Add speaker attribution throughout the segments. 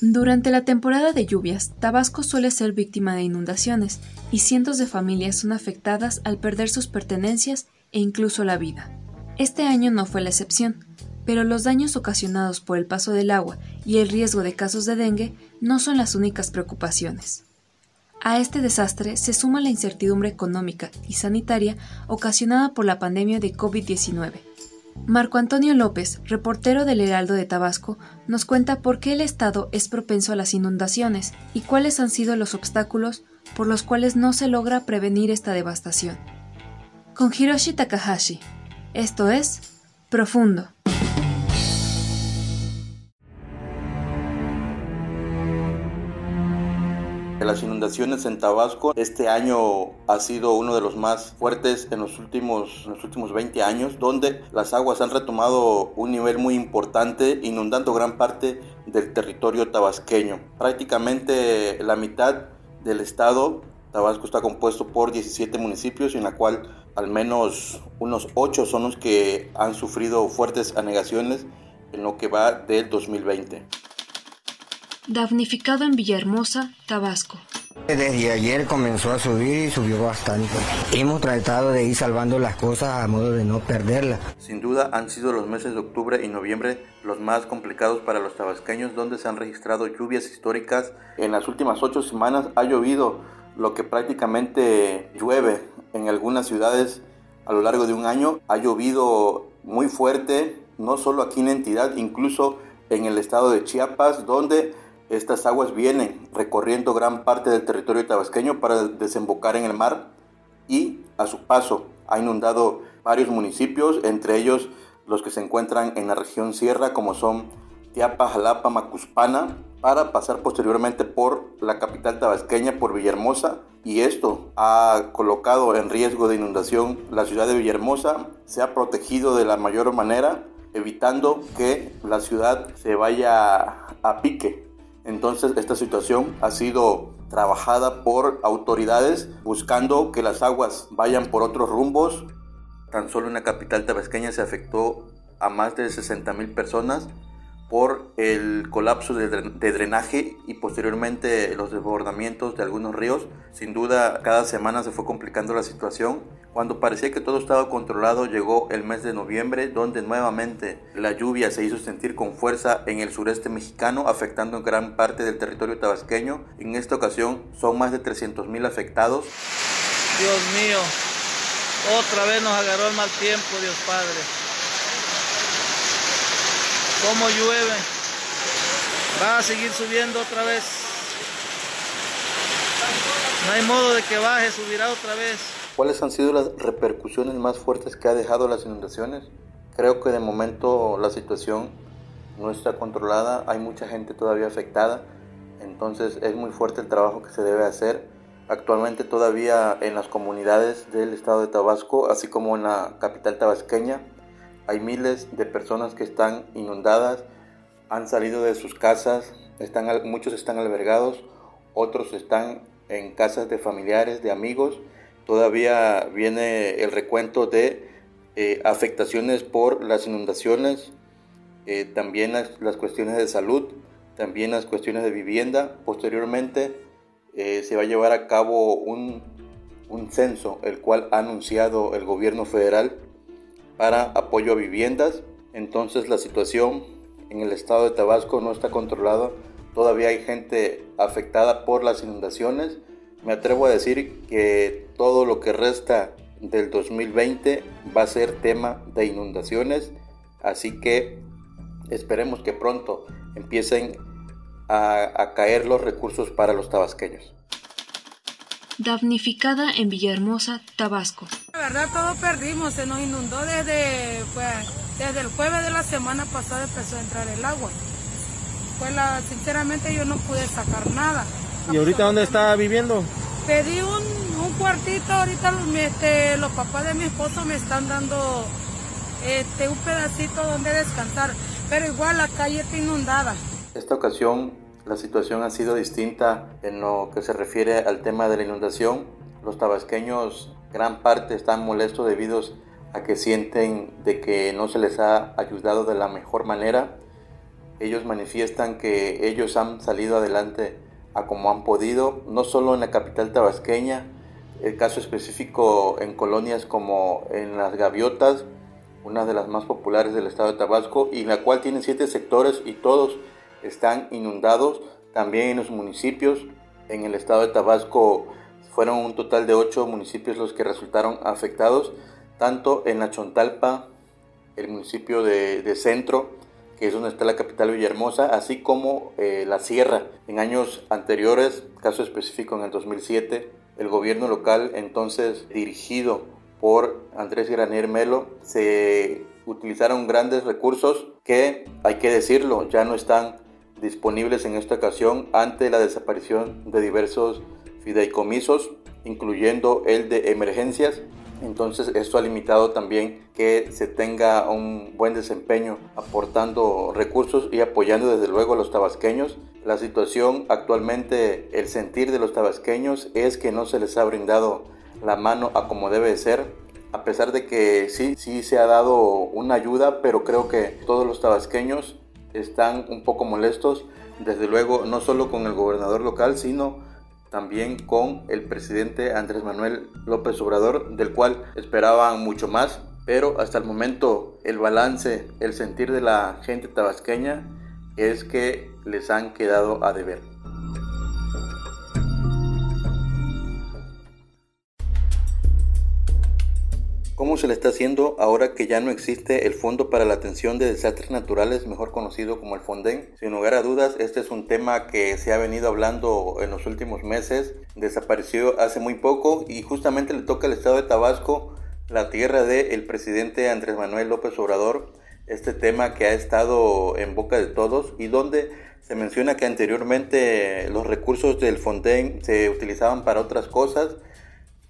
Speaker 1: Durante la temporada de lluvias, Tabasco suele ser víctima de inundaciones y cientos de familias son afectadas al perder sus pertenencias e incluso la vida. Este año no fue la excepción, pero los daños ocasionados por el paso del agua y el riesgo de casos de dengue no son las únicas preocupaciones. A este desastre se suma la incertidumbre económica y sanitaria ocasionada por la pandemia de COVID-19. Marco Antonio López, reportero del Heraldo de Tabasco, nos cuenta por qué el Estado es propenso a las inundaciones y cuáles han sido los obstáculos por los cuales no se logra prevenir esta devastación. Con Hiroshi Takahashi. Esto es Profundo.
Speaker 2: Las inundaciones en Tabasco este año ha sido uno de los más fuertes en los últimos, en los últimos 20 años, donde las aguas han retomado un nivel muy importante, inundando gran parte del territorio tabasqueño. Prácticamente la mitad del estado, Tabasco está compuesto por 17 municipios, en la cual al menos unos 8 son los que han sufrido fuertes anegaciones en lo que va del 2020
Speaker 1: damnificado en Villahermosa, Tabasco.
Speaker 3: Desde ayer comenzó a subir y subió bastante. Hemos tratado de ir salvando las cosas a modo de no perderlas.
Speaker 2: Sin duda han sido los meses de octubre y noviembre los más complicados para los tabasqueños donde se han registrado lluvias históricas. En las últimas ocho semanas ha llovido lo que prácticamente llueve en algunas ciudades a lo largo de un año. Ha llovido muy fuerte, no solo aquí en la entidad, incluso en el estado de Chiapas, donde estas aguas vienen recorriendo gran parte del territorio tabasqueño para desembocar en el mar y a su paso ha inundado varios municipios, entre ellos los que se encuentran en la región sierra como son Tiapa, Jalapa, Macuspana, para pasar posteriormente por la capital tabasqueña, por Villahermosa, y esto ha colocado en riesgo de inundación la ciudad de Villahermosa, se ha protegido de la mayor manera, evitando que la ciudad se vaya a pique entonces esta situación ha sido trabajada por autoridades buscando que las aguas vayan por otros rumbos. Tan solo en la capital tabasqueña se afectó a más de 60 mil personas por el colapso de, drenaje y posteriormente los desbordamientos de algunos ríos. Sin duda, cada semana se fue complicando la situación. Cuando parecía que todo estaba controlado, llegó el mes de noviembre, donde nuevamente la lluvia se hizo sentir con fuerza en el sureste mexicano, afectando gran parte del territorio tabasqueño. En esta ocasión son más de 300 mil afectados.
Speaker 4: Dios mío, otra vez nos agarró el mal tiempo, Dios Padre cómo llueve. Va a seguir subiendo otra vez. No hay modo de que baje, subirá otra vez.
Speaker 2: ¿Cuáles han sido las repercusiones más fuertes que ha dejado las inundaciones? Creo que de momento la situación no está controlada, hay mucha gente todavía afectada, entonces es muy fuerte el trabajo que se debe hacer. Actualmente todavía en las comunidades del estado de Tabasco, así como en la capital tabasqueña, hay miles de personas que están inundadas, han salido de sus casas, están, muchos están albergados, otros están en casas de familiares, de amigos. Todavía viene el recuento de eh, afectaciones por las inundaciones, eh, también las, cuestiones de salud, también las cuestiones de vivienda. Posteriormente eh, se va a llevar a cabo un, un censo, el cual ha anunciado el gobierno federal para apoyo a viviendas. Entonces la situación en el estado de Tabasco no está controlada. Todavía hay gente afectada por las inundaciones. Me atrevo a decir que todo lo que resta del 2020 va a ser tema de inundaciones. Así que esperemos que pronto empiecen a, caer los recursos para los tabasqueños.
Speaker 1: Damnificada en Villahermosa, Tabasco.
Speaker 5: La verdad todo perdimos, se nos inundó desde, pues, desde el jueves de la semana pasada empezó a entrar el agua. Pues la, sinceramente yo no pude sacar nada.
Speaker 6: ¿Y ahorita dónde está viviendo?
Speaker 5: Pedí un, un cuartito, ahorita los, este, los papás de mi esposo me están dando este, un pedacito donde descansar, pero igual la calle está inundada.
Speaker 2: Esta ocasión la situación ha sido distinta en lo que se refiere al tema de la inundación. Los tabasqueños gran parte están molestos debido a que sienten de que no se les ha ayudado de la mejor manera. Ellos manifiestan que ellos han salido adelante a como han podido, no solo en la capital tabasqueña, el caso específico en colonias como en las Gaviotas, una de las más populares del estado de Tabasco, y la cual tiene siete sectores y todos están inundados. También en los municipios, en el estado de Tabasco, fueron un total de ocho municipios los que resultaron afectados, tanto en la Chontalpa, el municipio de, Centro, que es donde está la capital Villahermosa, así como eh, la Sierra. En años anteriores, caso específico en el 2007, el gobierno local, entonces dirigido por Andrés Granier Melo, se utilizaron grandes recursos que, hay que decirlo, ya no están disponibles en esta ocasión ante la desaparición de diversos fideicomisos, incluyendo el de emergencias. Entonces esto ha limitado también que se tenga un buen desempeño aportando recursos y apoyando desde luego a los tabasqueños. La situación actualmente, el sentir de los tabasqueños es que no se les ha brindado la mano a como debe ser, a pesar de que sí, sí se ha dado una ayuda, pero creo que todos los tabasqueños están un poco molestos, desde luego no solo con el gobernador local, sino también con el presidente Andrés Manuel López Obrador, del cual esperaban mucho más, pero hasta el momento el balance, el sentir de la gente tabasqueña es que les han quedado a deber. ¿Cómo se le está haciendo ahora que ya no existe el Fondo para la Atención de Desastres Naturales, mejor conocido como el FONDEN? Sin lugar a dudas, este es un tema que se ha venido hablando en los últimos meses, desapareció hace muy poco y justamente le toca al estado de Tabasco, la tierra del presidente Andrés Manuel López Obrador, este tema que ha estado en boca de todos y donde se menciona que anteriormente los recursos del FONDEN se utilizaban para otras cosas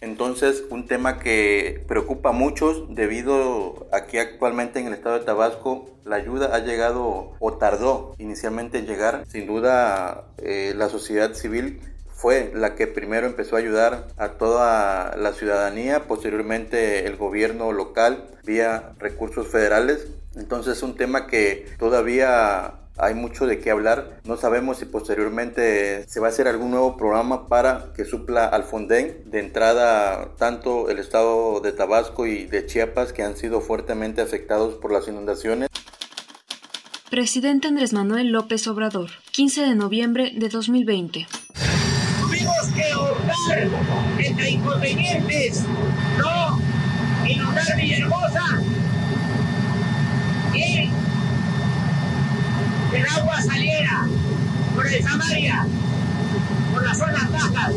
Speaker 2: entonces, un tema que preocupa a muchos debido a que actualmente en el estado de Tabasco la ayuda ha llegado o tardó inicialmente en llegar. Sin duda, eh, la sociedad civil fue la que primero empezó a ayudar a toda la ciudadanía, posteriormente el gobierno local vía recursos federales. Entonces, es un tema que todavía hay mucho de qué hablar. No sabemos si posteriormente se va a hacer algún nuevo programa para que supla al Fonden. De entrada, tanto el estado de Tabasco y de Chiapas, que han sido fuertemente afectados por las inundaciones.
Speaker 1: Presidente Andrés Manuel López Obrador, 15 de noviembre de 2020.
Speaker 7: Tuvimos que optar entre inconvenientes, no inundar Villahermosa y el agua saliera por el Samaria, por las zonas bajas.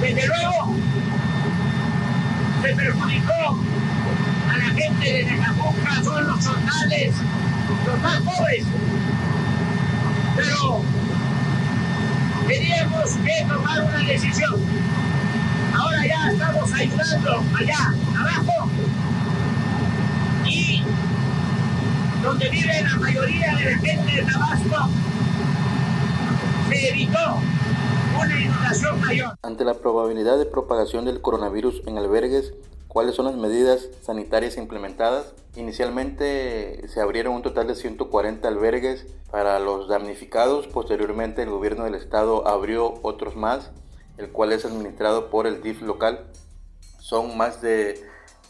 Speaker 7: Desde luego, se perjudicó a la gente de Necapuca, son los soldales, los más pobres. Pero teníamos que tomar una decisión. Ahora ya estamos ayudando allá abajo y donde vive la mayoría de la gente de Tabasco, se evitó una inundación mayor.
Speaker 2: Ante la probabilidad de propagación del coronavirus en albergues, ¿cuáles son las medidas sanitarias implementadas? Inicialmente se abrieron un total de 140 albergues para los damnificados, posteriormente el gobierno del estado abrió otros más, el cual es administrado por el DIF local. Son más de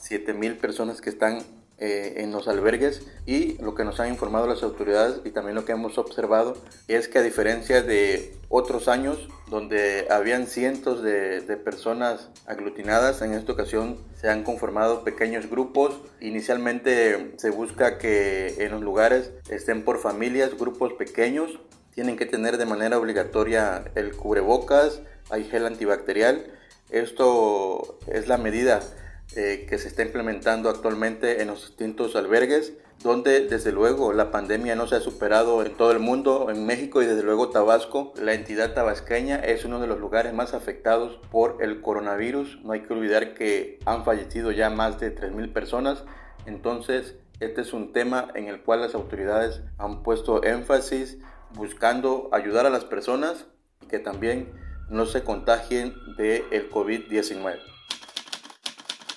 Speaker 2: 7.000 personas que están eh, en los albergues y lo que nos han informado las autoridades y también lo que hemos observado es que a diferencia de otros años donde habían cientos de, de, personas aglutinadas, en esta ocasión se han conformado pequeños grupos. Inicialmente se busca que en los lugares estén por familias, grupos pequeños tienen que tener de manera obligatoria el cubrebocas, hay gel antibacterial. Esto es la medida eh, que se está implementando actualmente en los distintos albergues, donde desde luego la pandemia no se ha superado en todo el mundo, en México y desde luego Tabasco. La entidad tabasqueña es uno de los lugares más afectados por el coronavirus. No hay que olvidar que han fallecido ya más de 3.000 personas. Entonces, este es un tema en el cual las autoridades han puesto énfasis buscando ayudar a las personas que también no se contagien del el COVID-19.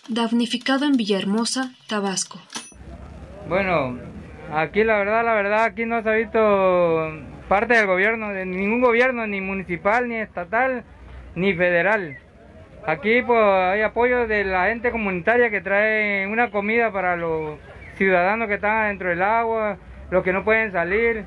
Speaker 1: Damnificado en Villahermosa, Tabasco.
Speaker 8: Bueno, aquí la verdad, la verdad, aquí no se ha visto parte del gobierno, de ningún gobierno, ni municipal, ni estatal, ni federal. Aquí pues hay apoyo de la gente comunitaria que trae una comida para los ciudadanos que están dentro del agua, los que no pueden salir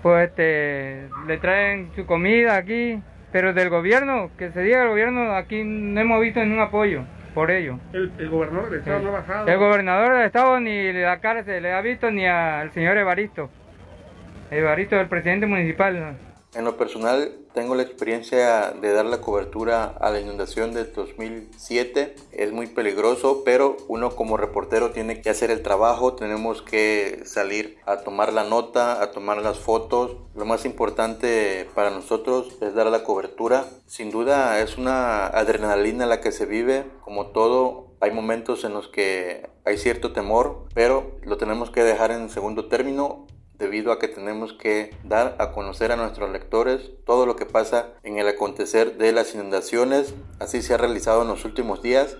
Speaker 8: pues este, le traen su comida aquí, pero del gobierno, que se diga el gobierno, aquí no hemos visto ningún apoyo por ello.
Speaker 9: ¿El, gobernador del estado no ha bajado?
Speaker 8: El gobernador del estado ni la cara se le ha visto ni al señor Evaristo. Evaristo, el presidente municipal.
Speaker 2: En lo personal, tengo la experiencia de dar la cobertura a la inundación de 2007. Es muy peligroso, pero uno como reportero tiene que hacer el trabajo. Tenemos que salir a tomar la nota, a tomar las fotos. Lo más importante para nosotros es dar la cobertura. Sin duda es una adrenalina la que se vive. Como todo, hay momentos en los que hay cierto temor, pero lo tenemos que dejar en segundo término debido a que tenemos que dar a conocer a nuestros lectores todo lo que pasa en el acontecer de las inundaciones. Así se ha realizado en los últimos días.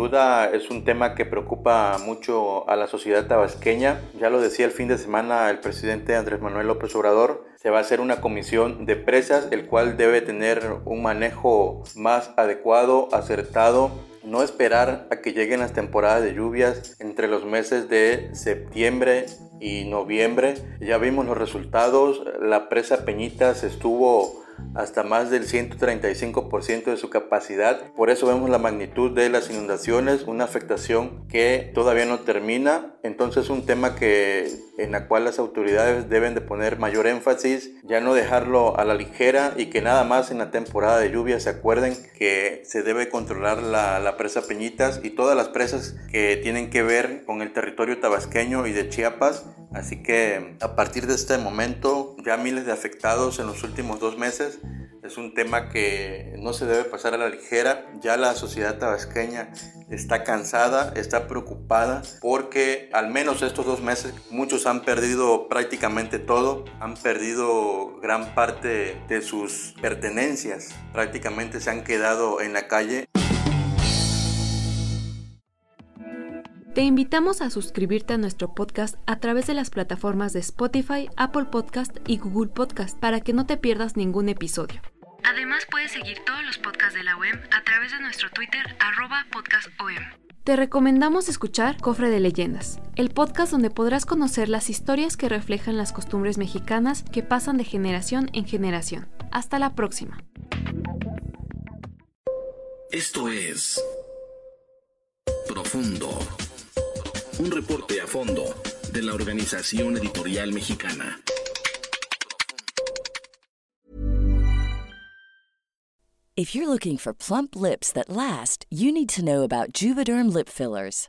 Speaker 2: Duda es un tema que preocupa mucho a la sociedad tabasqueña. Ya lo decía el fin de semana el presidente Andrés Manuel López Obrador, se va a hacer una comisión de presas, el cual debe tener un manejo más adecuado, acertado no esperar a que lleguen las temporadas de lluvias entre los meses de septiembre y noviembre. Ya vimos los resultados, la presa Peñitas estuvo hasta más del 135% de su capacidad. Por eso vemos la magnitud de las inundaciones, una afectación que todavía no termina. Entonces un tema que en la cual las autoridades deben de poner mayor énfasis, ya no dejarlo a la ligera y que nada más en la temporada de lluvia se acuerden que se debe controlar la, la presa Peñitas y todas las presas que tienen que ver con el territorio tabasqueño y de Chiapas. Así que a partir de este momento ya miles de afectados en los últimos dos meses es un tema que no se debe pasar a la ligera. Ya la sociedad tabasqueña está cansada, está preocupada porque al menos estos dos meses muchos han perdido prácticamente todo, han perdido gran parte de sus pertenencias, prácticamente se han quedado en la calle.
Speaker 1: Te invitamos a suscribirte a nuestro podcast a través de las plataformas de Spotify, Apple Podcast y Google Podcast para que no te pierdas ningún episodio. Además puedes seguir todos los podcasts de la OEM a través de nuestro Twitter arroba podcastom. Te recomendamos escuchar Cofre de Leyendas, el podcast donde podrás conocer las historias que reflejan las costumbres mexicanas que pasan de generación en generación. Hasta la próxima.
Speaker 10: Esto es Profundo un reporte a fondo de la Organización Editorial Mexicana.
Speaker 11: If you're looking for plump lips that last, you need to know about Juvederm lip fillers.